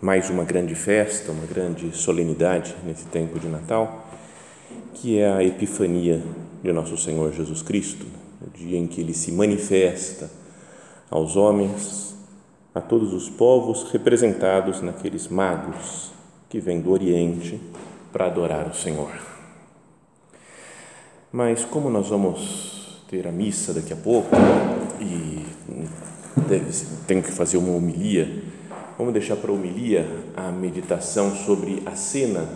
mais uma grande festa, uma grande solenidade nesse tempo de Natal, que é a Epifania de nosso Senhor Jesus Cristo, o dia em que ele se manifesta aos homens, a todos os povos representados naqueles magos que vêm do Oriente para adorar o Senhor. Mas como nós vamos ter a missa daqui a pouco e deve, tenho que fazer uma homilia Vamos deixar para a homilia a meditação sobre a cena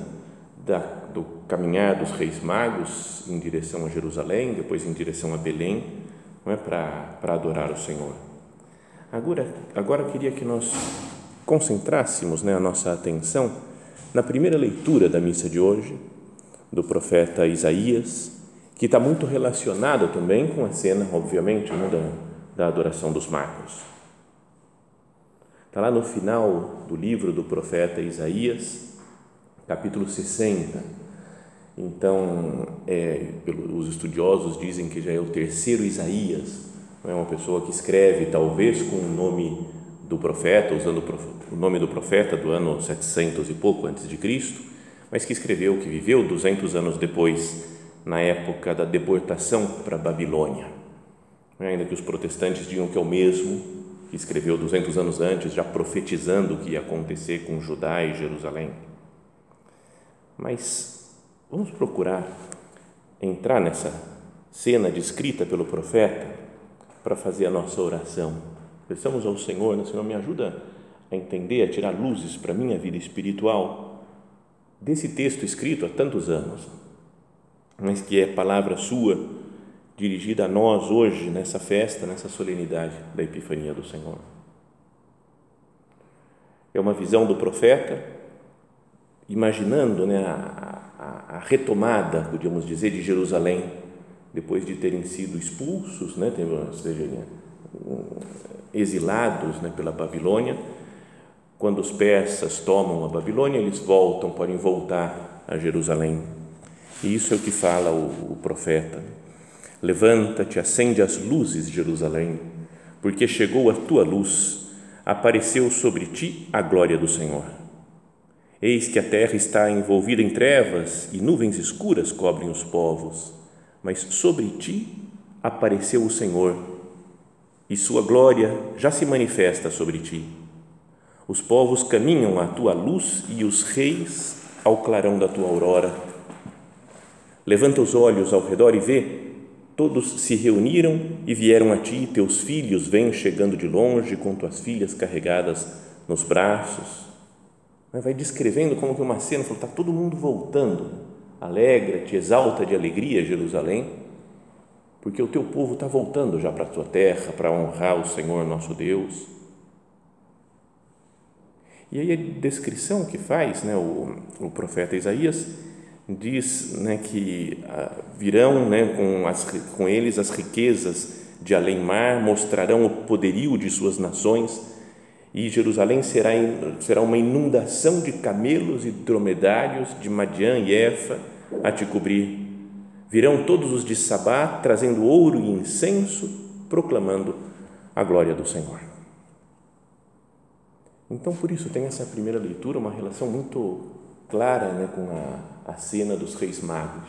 da, do caminhar dos reis magos em direção a Jerusalém, depois em direção a Belém, não é para, para adorar o Senhor. Agora, agora queria que nós concentrássemos né, a nossa atenção na primeira leitura da missa de hoje, do profeta Isaías, que está muito relacionado também com a cena, obviamente, né, da, da adoração dos magos. Está lá no final do livro do profeta Isaías, capítulo 60. Então, é, os estudiosos dizem que já é o terceiro Isaías, é uma pessoa que escreve talvez com o nome do profeta, usando o nome do profeta do ano 700 e pouco antes de Cristo, mas que escreveu, que viveu 200 anos depois, na época da deportação para a Babilônia. Ainda que os protestantes digam que é o mesmo, que escreveu 200 anos antes, já profetizando o que ia acontecer com Judá e Jerusalém. Mas vamos procurar entrar nessa cena descrita pelo profeta para fazer a nossa oração. Peçamos ao Senhor, né? Senhor, me ajuda a entender, a tirar luzes para a minha vida espiritual desse texto escrito há tantos anos, mas que é palavra sua dirigida a nós hoje, nessa festa, nessa solenidade da Epifania do Senhor. É uma visão do profeta, imaginando né, a, a, a retomada, podíamos dizer, de Jerusalém, depois de terem sido expulsos, né, seja, exilados né, pela Babilônia. Quando os persas tomam a Babilônia, eles voltam, podem voltar a Jerusalém. E isso é o que fala o, o profeta. Levanta-te, acende as luzes, Jerusalém, porque chegou a tua luz, apareceu sobre ti a glória do Senhor. Eis que a terra está envolvida em trevas e nuvens escuras cobrem os povos, mas sobre ti apareceu o Senhor e sua glória já se manifesta sobre ti. Os povos caminham à tua luz e os reis ao clarão da tua aurora. Levanta os olhos ao redor e vê Todos se reuniram e vieram a ti, teus filhos vêm chegando de longe com tuas filhas carregadas nos braços. Vai descrevendo como que uma cena, está todo mundo voltando, alegra-te, exalta de alegria Jerusalém, porque o teu povo está voltando já para a tua terra para honrar o Senhor nosso Deus. E aí a descrição que faz né, o, o profeta Isaías diz né, que ah, virão né, com, as, com eles as riquezas de além-mar, mostrarão o poderio de suas nações e Jerusalém será, será uma inundação de camelos e dromedários de Madian e Efa a te cobrir. Virão todos os de Sabá trazendo ouro e incenso, proclamando a glória do Senhor. Então, por isso, tem essa primeira leitura uma relação muito clara né, com a, a cena dos reis magos,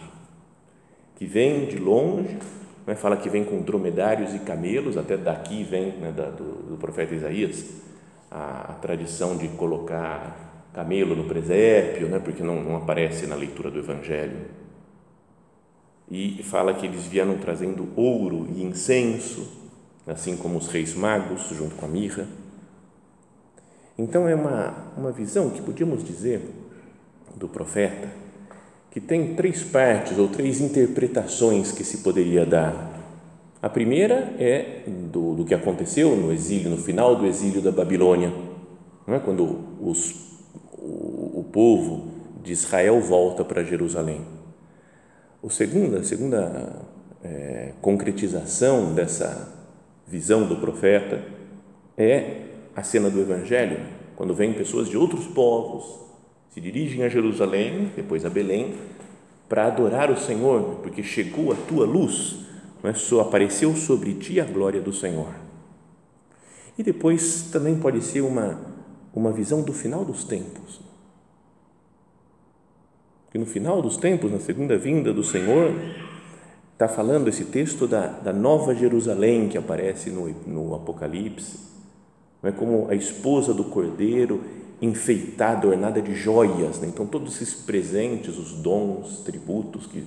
que vem de longe, né, fala que vem com dromedários e camelos, até daqui vem né, da, do, do, profeta Isaías a, a, tradição de colocar camelo no presépio, né, porque não, não aparece na leitura do Evangelho. E fala que eles vieram trazendo ouro e incenso, assim como os reis magos, junto com a mirra. Então, é uma, uma visão que podíamos dizer do profeta que tem três partes ou três interpretações que se poderia dar. A primeira é do, do que aconteceu no exílio, no final do exílio da Babilônia, é? quando os, o, o povo de Israel volta para Jerusalém. O segunda, a segunda é, concretização dessa visão do profeta é a cena do Evangelho, quando vêm pessoas de outros povos, se dirigem a Jerusalém, depois a Belém, para adorar o Senhor, porque chegou a tua luz, não é? só apareceu sobre ti a glória do Senhor. E depois também pode ser uma, uma visão do final dos tempos. Que no final dos tempos, na segunda vinda do Senhor, está falando esse texto da, da nova Jerusalém que aparece no, no Apocalipse não é como a esposa do cordeiro enfeitada, ornada de joias. Né? Então, todos esses presentes, os dons, tributos que,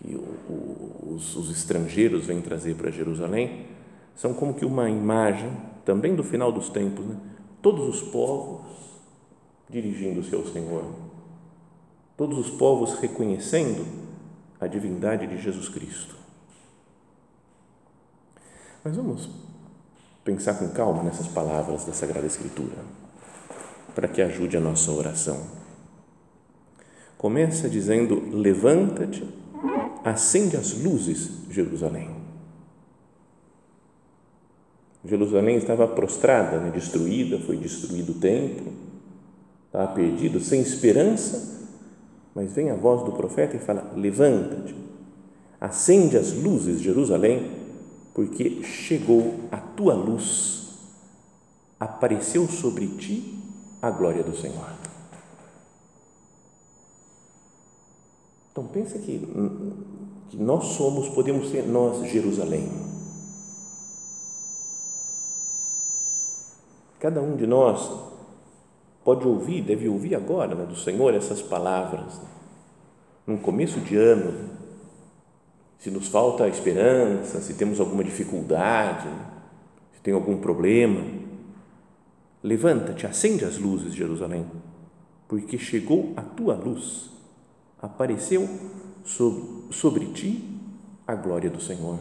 que o, os, os estrangeiros vêm trazer para Jerusalém, são como que uma imagem também do final dos tempos. Né? Todos os povos dirigindo-se ao Senhor, todos os povos reconhecendo a divindade de Jesus Cristo. Mas vamos pensar com calma nessas palavras da Sagrada Escritura, para que ajude a nossa oração. Começa dizendo: Levanta-te, acende as luzes, Jerusalém. Jerusalém estava prostrada, né, destruída, foi destruído o templo, estava perdido, sem esperança, mas vem a voz do profeta e fala: Levanta-te, acende as luzes, Jerusalém, porque chegou a tua luz, apareceu sobre ti a glória do Senhor. Então pensa que, que nós somos, podemos ser nós Jerusalém. Cada um de nós pode ouvir, deve ouvir agora né, do Senhor essas palavras. Num começo de ano, se nos falta esperança, se temos alguma dificuldade, se tem algum problema, levanta-te, acende as luzes, Jerusalém, porque chegou a tua luz, apareceu sobre, sobre ti a glória do Senhor.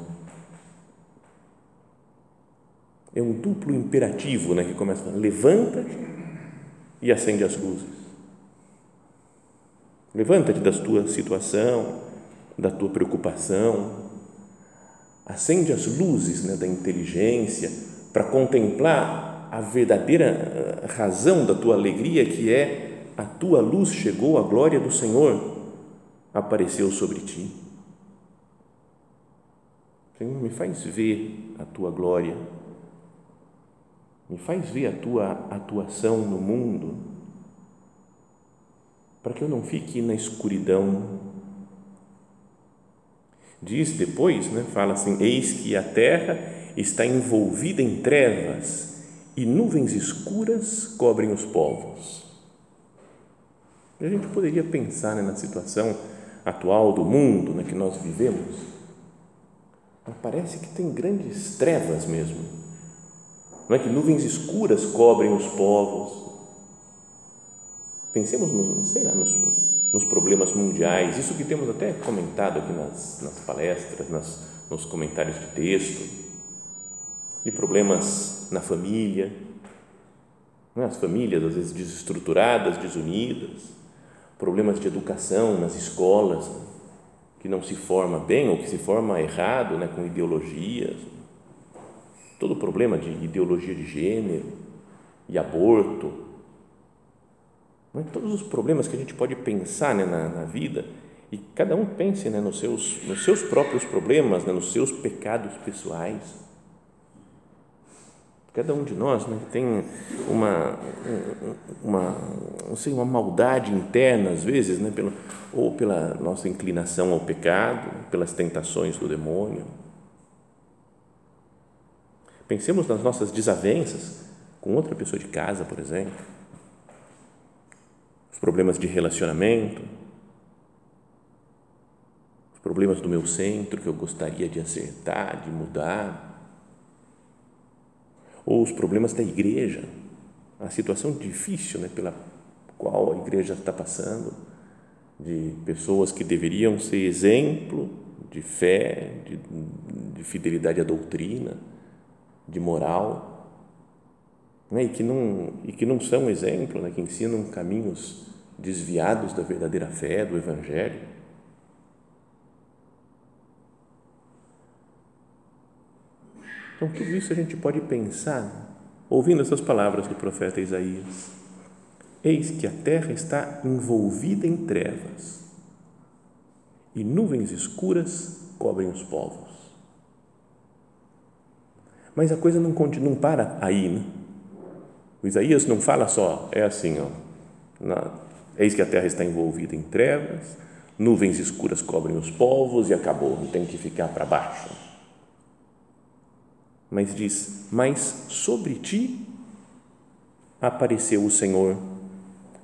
É um duplo imperativo né, que começa levanta-te e acende as luzes. Levanta-te da tua situação, da tua preocupação, acende as luzes né, da inteligência para contemplar a verdadeira eh, razão da tua alegria, que é a tua luz chegou, a glória do Senhor apareceu sobre ti. Senhor, me faz ver a tua glória, me faz ver a tua atuação no mundo, para que eu não fique na escuridão. Diz depois, né, fala assim: Eis que a terra está envolvida em trevas e nuvens escuras cobrem os povos. E a gente poderia pensar né, na situação atual do mundo né, que nós vivemos, parece que tem grandes trevas mesmo. Não é que nuvens escuras cobrem os povos. Pensemos, no, sei lá, nos nos problemas mundiais, isso que temos até comentado aqui nas, nas palestras, nas, nos comentários de texto, de problemas na família, né? as famílias às vezes desestruturadas, desunidas, problemas de educação nas escolas, que não se forma bem ou que se forma errado, né? com ideologias, todo o problema de ideologia de gênero e aborto, né? Todos os problemas que a gente pode pensar né, na, na, vida e cada um pense né, nos, seus, nos seus próprios problemas, né, nos seus pecados pessoais. Cada um de nós né, tem uma, uma, não sei, uma maldade interna, às vezes, né, pelo, ou pela nossa inclinação ao pecado, pelas tentações do demônio. Pensemos nas nossas desavenças com outra pessoa de casa, por exemplo. Os problemas de relacionamento, os problemas do meu centro que eu gostaria de acertar, de mudar, ou os problemas da igreja, a situação difícil né, pela qual a igreja está passando, de pessoas que deveriam ser exemplo de fé, de, de fidelidade à doutrina, de moral, né, e, que não, e que não são exemplo, né, que ensinam caminhos desviados da verdadeira fé, do Evangelho. Então, tudo isso a gente pode pensar ouvindo essas palavras do profeta Isaías. Eis que a terra está envolvida em trevas e nuvens escuras cobrem os povos. Mas a coisa não, continua, não para aí, né? O Isaías não fala só, é assim, ó, na, eis que a terra está envolvida em trevas, nuvens escuras cobrem os povos e acabou, não tem que ficar para baixo mas diz: Mas sobre ti apareceu o Senhor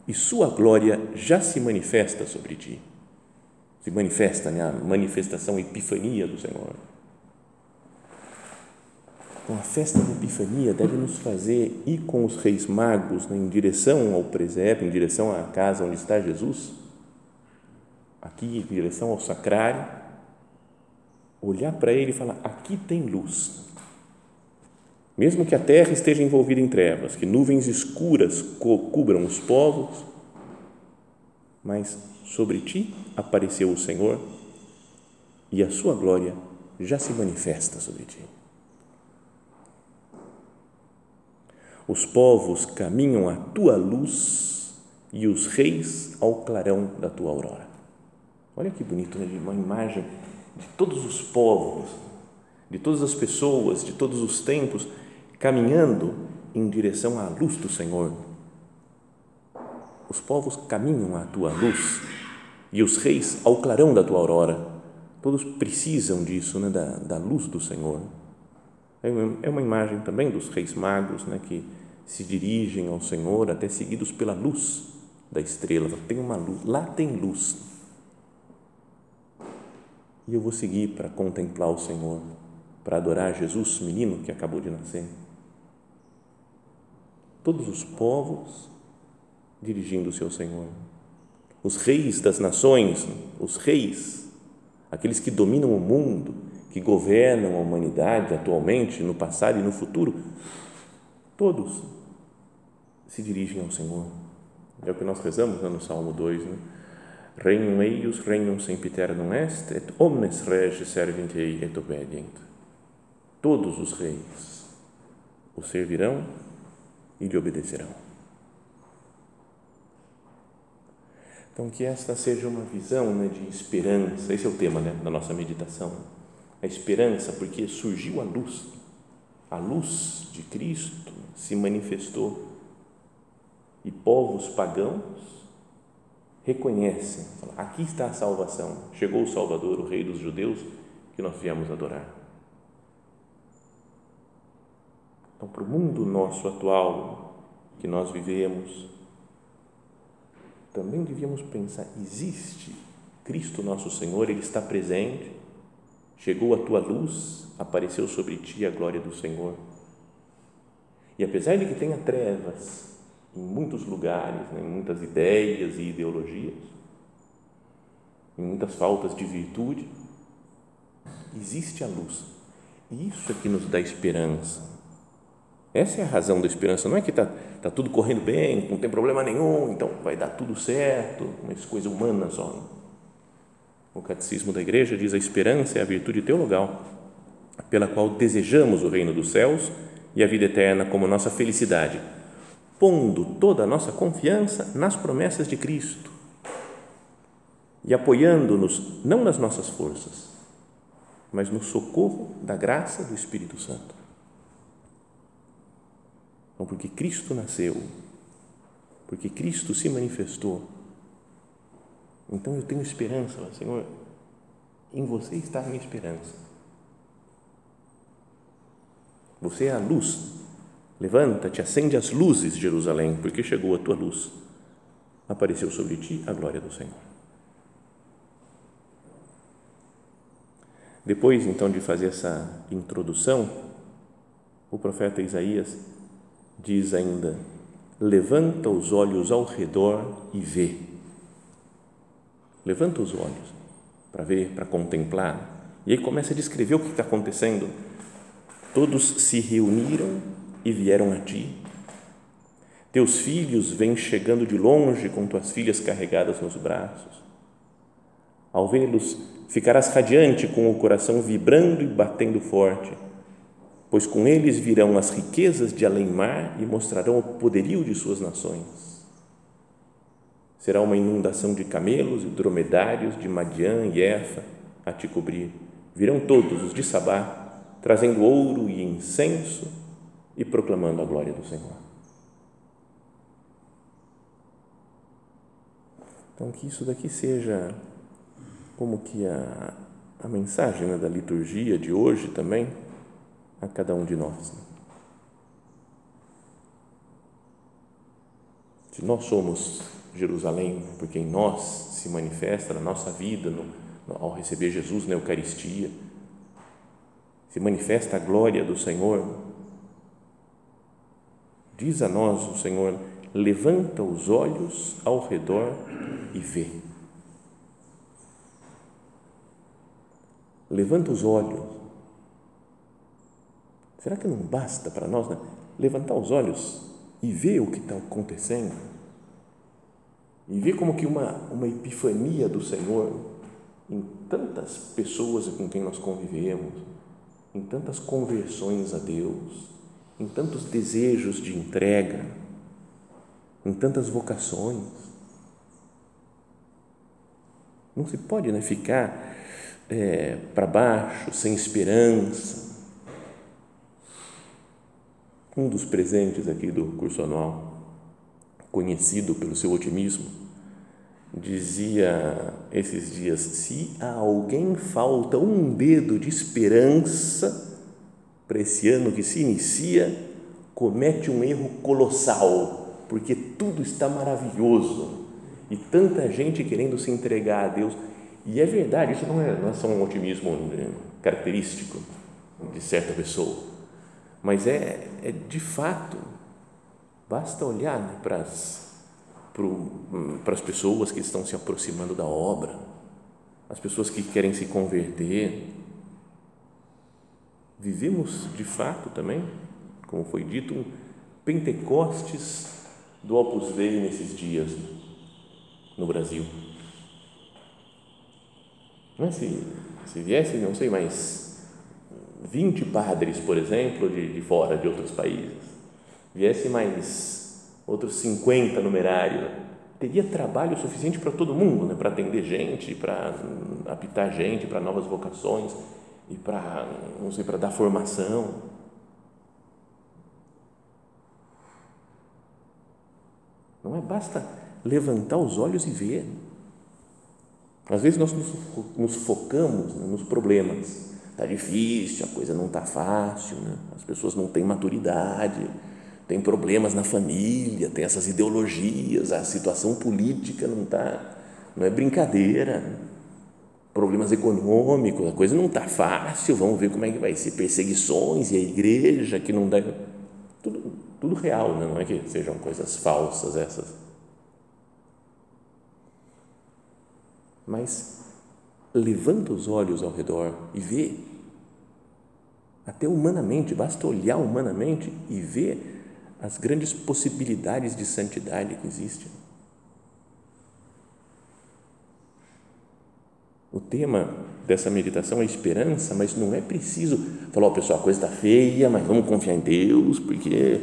e sua glória já se manifesta sobre ti. Se manifesta, né? a manifestação, a epifania do Senhor. Então, a festa da Epifania deve nos fazer ir com os reis magos né, em direção ao presépio, em direção à casa onde está Jesus, aqui em direção ao sacrário, olhar para ele e falar: aqui tem luz, mesmo que a terra esteja envolvida em trevas, que nuvens escuras cubram os povos, mas sobre ti apareceu o Senhor e a sua glória já se manifesta sobre ti. Os povos caminham à tua luz e os reis ao clarão da tua aurora. Olha que bonito, né? uma imagem de todos os povos, de todas as pessoas, de todos os tempos caminhando em direção à luz do Senhor. Os povos caminham à tua luz e os reis ao clarão da tua aurora. Todos precisam disso, né, da, da luz do Senhor. É uma, é imagem também dos reis magos, né, que se dirigem ao Senhor até seguidos pela luz da estrela. Tem uma luz, lá tem luz. E eu vou seguir para contemplar o Senhor, para adorar Jesus, menino que acabou de nascer todos os povos dirigindo-se ao Senhor. Os reis das nações, os reis, aqueles que dominam o mundo, que governam a humanidade atualmente, no passado e no futuro, todos se dirigem ao Senhor. É o que nós rezamos né, no Salmo 2, né? Regnum eius, regnum sempiternum est, et omnes reges servint ei et obedient. Todos os reis o servirão e lhe obedecerão. Então, que esta seja uma visão né, de esperança, esse é o tema né, da nossa meditação. A esperança, porque surgiu a luz, a luz de Cristo se manifestou e povos pagãos reconhecem, aqui está a salvação, chegou o Salvador, o Rei dos Judeus, que nós viemos adorar. Então, para o mundo nosso atual que nós vivemos, também devíamos pensar: existe Cristo nosso Senhor, Ele está presente, chegou a tua luz, apareceu sobre ti a glória do Senhor. E apesar de que tenha trevas em muitos lugares, né, em muitas ideias e ideologias, em muitas faltas de virtude, existe a luz. E isso é que nos dá esperança essa é a razão da esperança. Não é que está tá tudo correndo bem, não tem problema nenhum, então vai dar tudo certo, mas coisa humana só. O catecismo da igreja diz: a esperança é a virtude teologal pela qual desejamos o reino dos céus e a vida eterna como nossa felicidade, pondo toda a nossa confiança nas promessas de Cristo e apoiando-nos não nas nossas forças, mas no socorro da graça do Espírito Santo. Porque Cristo nasceu, porque Cristo se manifestou, então eu tenho esperança, Senhor, em você está a minha esperança. Você é a luz. Levanta-te, acende as luzes, Jerusalém, porque chegou a tua luz. apareceu sobre ti a glória do Senhor. Depois, então, de fazer essa introdução, o profeta Isaías diz ainda: Levanta os olhos ao redor e vê. Levanta os olhos para ver, para contemplar. E aí começa a descrever o que está acontecendo. Todos se reuniram e vieram a ti. Teus filhos vêm chegando de longe com tuas filhas carregadas nos braços. Ao vê-los, ficarás radiante com o coração vibrando e batendo forte, pois com eles virão as riquezas de além-mar e mostrarão o poderio de suas nações. Será uma inundação de camelos e dromedários de Madiã e Efa a te cobrir. Virão todos os de Sabá, trazendo ouro e incenso e proclamando a glória do Senhor. Então, que isso daqui seja como que a, a mensagem né, da liturgia de hoje também a cada um de nós. Né? Se nós somos Jerusalém, porque em nós se manifesta na nossa vida, no, ao receber Jesus na Eucaristia, se manifesta a glória do Senhor. Diz a nós o Senhor: levanta os olhos ao redor e vê. Levanta os olhos. Será que não basta para nós né? levantar os olhos e ver o que está acontecendo? E ver como que uma, uma epifania do Senhor em tantas pessoas com quem nós convivemos, em tantas conversões a Deus, em tantos desejos de entrega, em tantas vocações. Não se pode né, ficar é, para baixo, sem esperança. Um dos presentes aqui do curso anual, conhecido pelo seu otimismo, dizia esses dias: se a alguém falta um dedo de esperança para esse ano que se inicia, comete um erro colossal, porque tudo está maravilhoso e tanta gente querendo se entregar a Deus. E é verdade, isso não é, não é só um otimismo né, característico de certa pessoa, mas é, é de fato, basta olhar né, para, as, para as pessoas que estão se aproximando da obra, as pessoas que querem se converter. Vivemos de fato também, como foi dito, um Pentecostes do Opus Dei nesses dias no Brasil. Não é? se, se viessem, não sei, mais 20 padres, por exemplo, de, de fora, de outros países, viessem mais outros 50 numerário, teria trabalho suficiente para todo mundo, né? para atender gente, para apitar gente, para novas vocações e para, não sei, para dar formação. Não é basta levantar os olhos e ver. Às vezes nós nos, nos focamos né, nos problemas. Está difícil, a coisa não está fácil, né? as pessoas não têm maturidade, tem problemas na família, tem essas ideologias, a situação política não está, não é brincadeira, né? problemas econômicos, a coisa não está fácil, vamos ver como é que vai ser, perseguições e a igreja que não dá, tudo, tudo real, né? não é que sejam coisas falsas essas mas levanta os olhos ao redor e vê, até humanamente, basta olhar humanamente e ver as grandes possibilidades de santidade que existem. O tema dessa meditação é esperança, mas não é preciso falar, oh, pessoal, a coisa está feia, mas vamos confiar em Deus, porque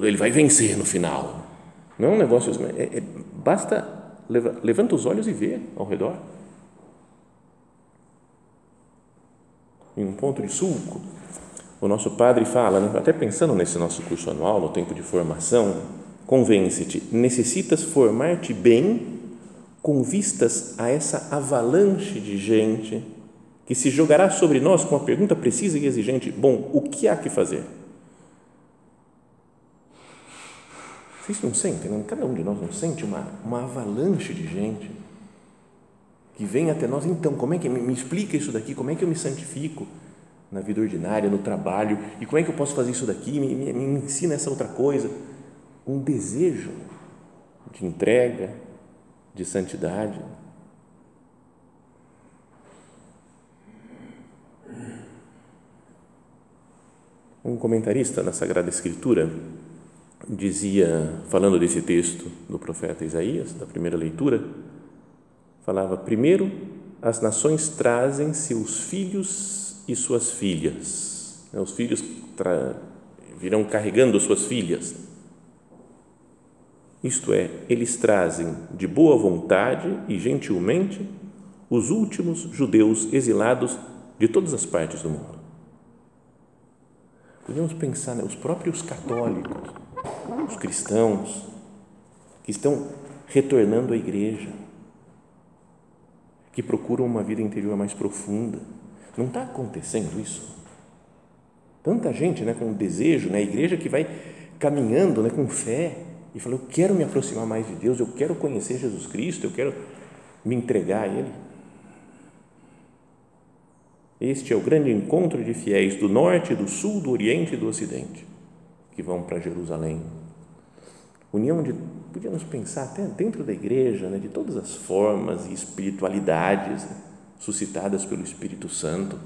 ele vai vencer no final. Não é um negócio, é, é, basta levanta os olhos e vê ao redor. Em um ponto de sulco, o nosso padre fala, né, até pensando nesse nosso curso anual, no tempo de formação, convence-te, necessitas formar-te bem com vistas a essa avalanche de gente que se jogará sobre nós com uma pergunta precisa e exigente: bom, o que há que fazer? Vocês não sentem, não? cada um de nós não sente uma, uma avalanche de gente que vem até nós. Então, como é que me, explica isso daqui? Como é que eu me santifico na vida ordinária, no trabalho? E como é que eu posso fazer isso daqui? Me, me, me ensina essa outra coisa. Um desejo de entrega, de santidade. Um comentarista na Sagrada Escritura dizia, falando desse texto do profeta Isaías, da primeira leitura, falava: primeiro, as nações trazem seus filhos e suas filhas. Né, os filhos virão carregando suas filhas. Isto é, eles trazem de boa vontade e gentilmente os últimos judeus exilados de todas as partes do mundo. Podemos pensar, né, os próprios católicos, os cristãos, que estão retornando à igreja, que procuram uma vida interior mais profunda. Não está acontecendo isso? Tanta gente né, com desejo, né, a igreja que vai caminhando né, com fé e fala: Eu quero me aproximar mais de Deus, eu quero conhecer Jesus Cristo, eu quero me entregar a Ele. Este é o grande encontro de fiéis do norte, do sul, do oriente e do ocidente que vão para Jerusalém. União de, podíamos pensar até dentro da igreja, né, de todas as formas e espiritualidades suscitadas pelo Espírito Santo.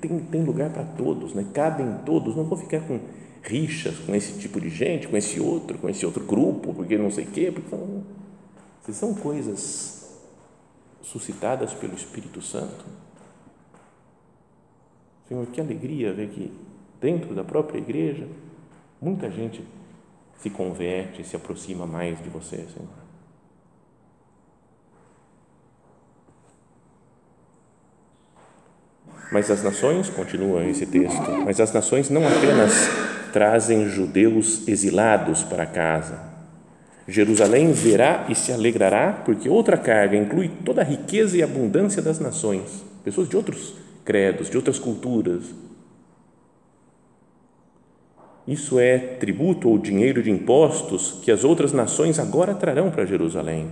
Tem, tem lugar para todos, né? cabem todos, não vou ficar com rixas com esse tipo de gente, com esse outro, com esse outro grupo, porque não sei o quê, porque são, são coisas suscitadas pelo Espírito Santo. Senhor, que alegria ver que dentro da própria igreja muita gente se converte, se aproxima mais de você, Senhor. Mas as nações, continua esse texto, mas as nações não apenas trazem judeus exilados para casa. Jerusalém verá e se alegrará, porque outra carga inclui toda a riqueza e abundância das nações, pessoas de outros credos, de outras culturas. Isso é tributo ou dinheiro de impostos que as outras nações agora trarão para Jerusalém.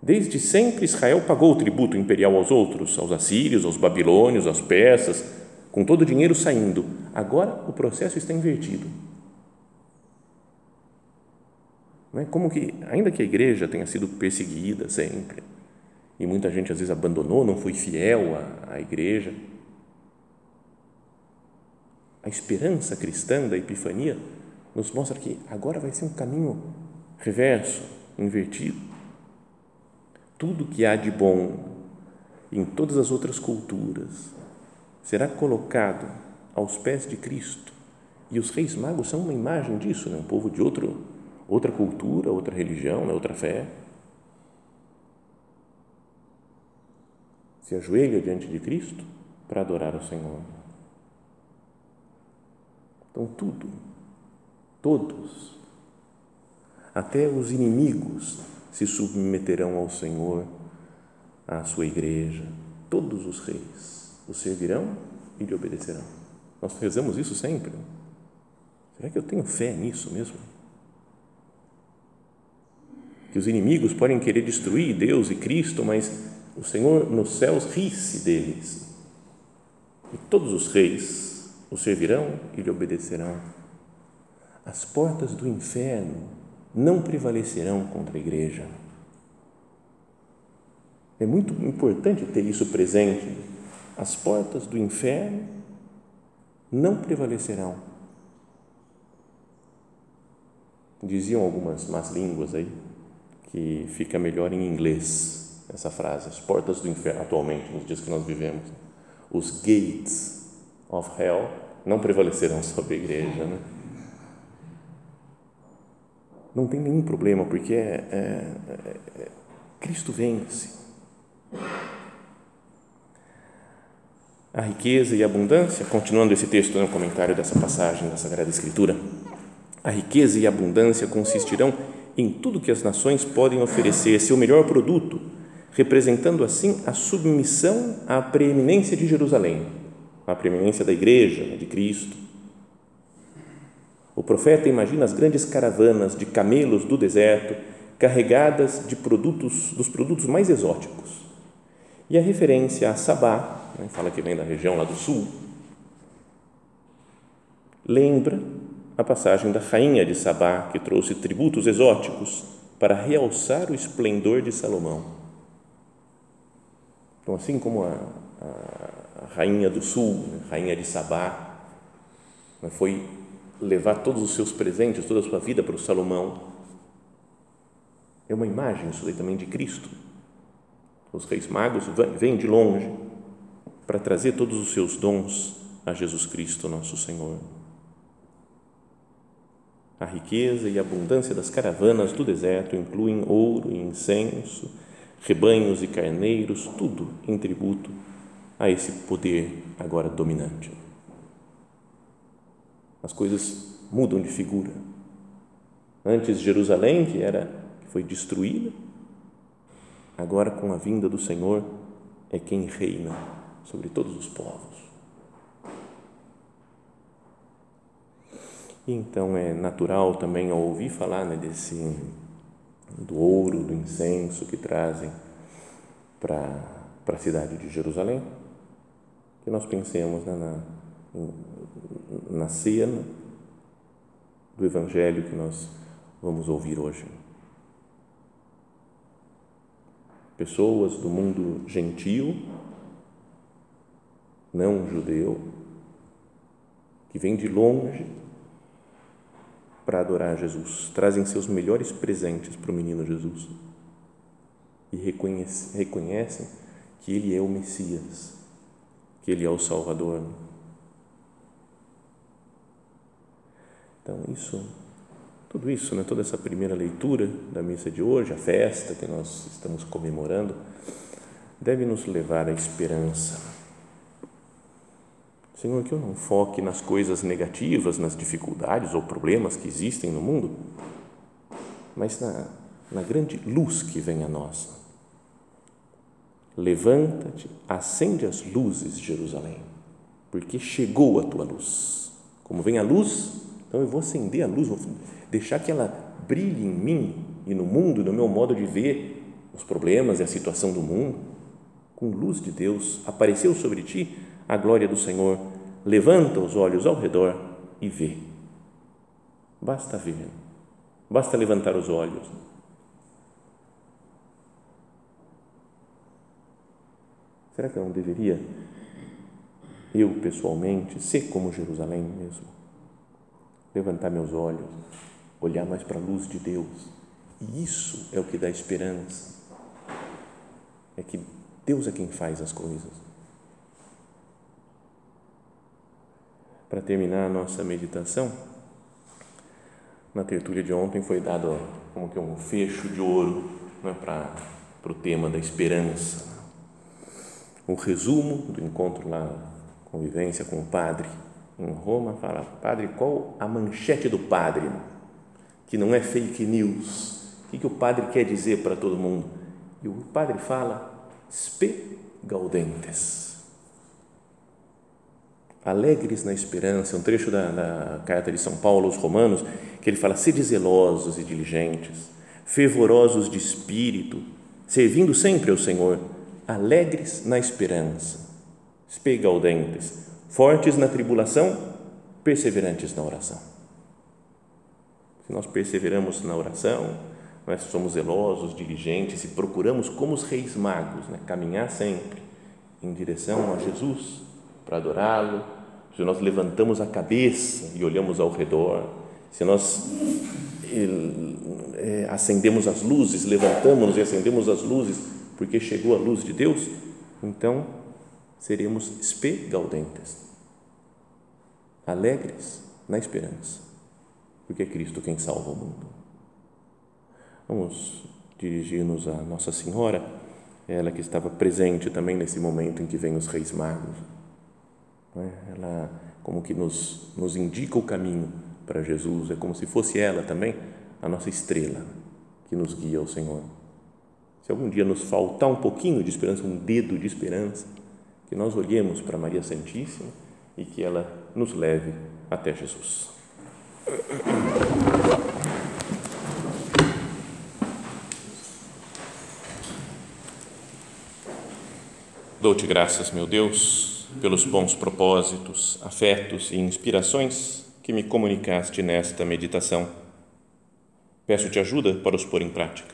Desde sempre Israel pagou o tributo imperial aos outros, aos assírios, aos babilônios, aos persas, com todo o dinheiro saindo. Agora o processo está invertido. Não é como que, ainda que a igreja tenha sido perseguida sempre, e muita gente às vezes abandonou, não foi fiel à, à igreja, a esperança cristã da Epifania nos mostra que agora vai ser um caminho reverso, invertido. Tudo que há de bom em todas as outras culturas será colocado aos pés de Cristo. E os reis magos são uma imagem disso, né? um povo de outro, outra cultura, outra religião, né? outra fé. Se ajoelha diante de Cristo para adorar o Senhor. Então, tudo, todos, até os inimigos se submeterão ao Senhor, à sua igreja, todos os reis o servirão e lhe obedecerão. Nós rezamos isso sempre. Será que eu tenho fé nisso mesmo? Que os inimigos podem querer destruir Deus e Cristo, mas o Senhor nos céus ri-se deles. E todos os reis o servirão e lhe obedecerão. As portas do inferno não prevalecerão contra a igreja. É muito importante ter isso presente. As portas do inferno não prevalecerão. Diziam algumas más línguas aí que fica melhor em inglês essa frase, as portas do inferno, atualmente, nos dias que nós vivemos. Os gates of hell não prevalecerão sobre a igreja. Né? Não tem nenhum problema, porque é, é, é, Cristo vence. A riqueza e a abundância, continuando esse texto no né, comentário dessa passagem da Sagrada Escritura, a riqueza e a abundância consistirão em tudo que as nações podem oferecer, seu melhor produto, representando assim a submissão à preeminência de Jerusalém a preeminência da igreja, de Cristo. O profeta imagina as grandes caravanas de camelos do deserto carregadas de produtos dos produtos mais exóticos. E a referência a Sabá, né, fala que vem da região lá do sul, lembra a passagem da rainha de Sabá que trouxe tributos exóticos para realçar o esplendor de Salomão. Então, assim como a, a rainha do sul, rainha de Sabá, foi levar todos os seus presentes, toda a sua vida para o Salomão, é uma imagem isso aí também de Cristo. Os reis magos vêm de longe para trazer todos os seus dons a Jesus Cristo, nosso Senhor. A riqueza e a abundância das caravanas do deserto incluem ouro e incenso, rebanhos e carneiros, tudo em tributo a esse poder agora dominante. As coisas mudam de figura. Antes Jerusalém, que era foi destruída, agora com a vinda do Senhor é quem reina sobre todos os povos. E então é natural também ao ouvir falar né, desse do ouro, do incenso que trazem para para a cidade de Jerusalém, que nós pensemos né, na, na cena do Evangelho que nós vamos ouvir hoje. pessoas do mundo gentil, não judeu, que vêm de longe para adorar Jesus, trazem seus melhores presentes para o menino Jesus e reconhecem que ele é o Messias, que ele é o Salvador. Então, isso tudo isso, né, toda essa primeira leitura da missa de hoje, a festa que nós estamos comemorando, deve nos levar à esperança. Senhor, que eu não foque nas coisas negativas, nas dificuldades ou problemas que existem no mundo, mas na, na grande luz que vem a nós. Levanta-te, acende as luzes, Jerusalém, porque chegou a tua luz. Como vem a luz, então eu vou acender a luz, vou deixar que ela brilhe em mim e no mundo, no meu modo de ver os problemas e a situação do mundo. Com luz de Deus, apareceu sobre ti a glória do Senhor. Levanta os olhos ao redor e vê. Basta ver, basta levantar os olhos. Será que eu não deveria, eu pessoalmente, ser como Jerusalém mesmo? Levantar meus olhos olhar mais para a luz de Deus. E isso é o que dá esperança. É que Deus é quem faz as coisas. Para terminar a nossa meditação, na tertúlia de ontem foi dado como que um fecho de ouro né, para, para o tema da esperança. O resumo do encontro lá, convivência com o padre em Roma, fala, padre, qual a manchete do padre? que não é fake news. O que, que o padre quer dizer para todo mundo? E o padre fala, spe gaudentes. Alegres na esperança, um trecho da, da carta de São Paulo aos Romanos, que ele fala: sede zelosos e diligentes, fervorosos de espírito, servindo sempre ao Senhor, alegres na esperança, spe gaudentes, fortes na tribulação, perseverantes na oração. Se nós perseveramos na oração, nós somos zelosos, diligentes e procuramos, como os reis magos, né, caminhar sempre em direção a Jesus para adorá-lo, se nós levantamos a cabeça e olhamos ao redor, se nós é, acendemos as luzes, levantamos e acendemos as luzes porque chegou a luz de Deus, então seremos espegaudentes, alegres na esperança porque é Cristo quem salva o mundo. Vamos dirigir-nos a Nossa Senhora, ela que estava presente também nesse momento em que vem os Reis Magos. É? Ela como que nos, nos indica o caminho para Jesus, é como se fosse ela também a nossa estrela que nos guia ao Senhor. Se algum dia nos faltar um pouquinho de esperança, um dedo de esperança, que nós olhemos para Maria Santíssima e que ela nos leve até Jesus. Dou-te graças, meu Deus, pelos bons propósitos, afetos e inspirações que me comunicaste nesta meditação. Peço-te ajuda para os pôr em prática.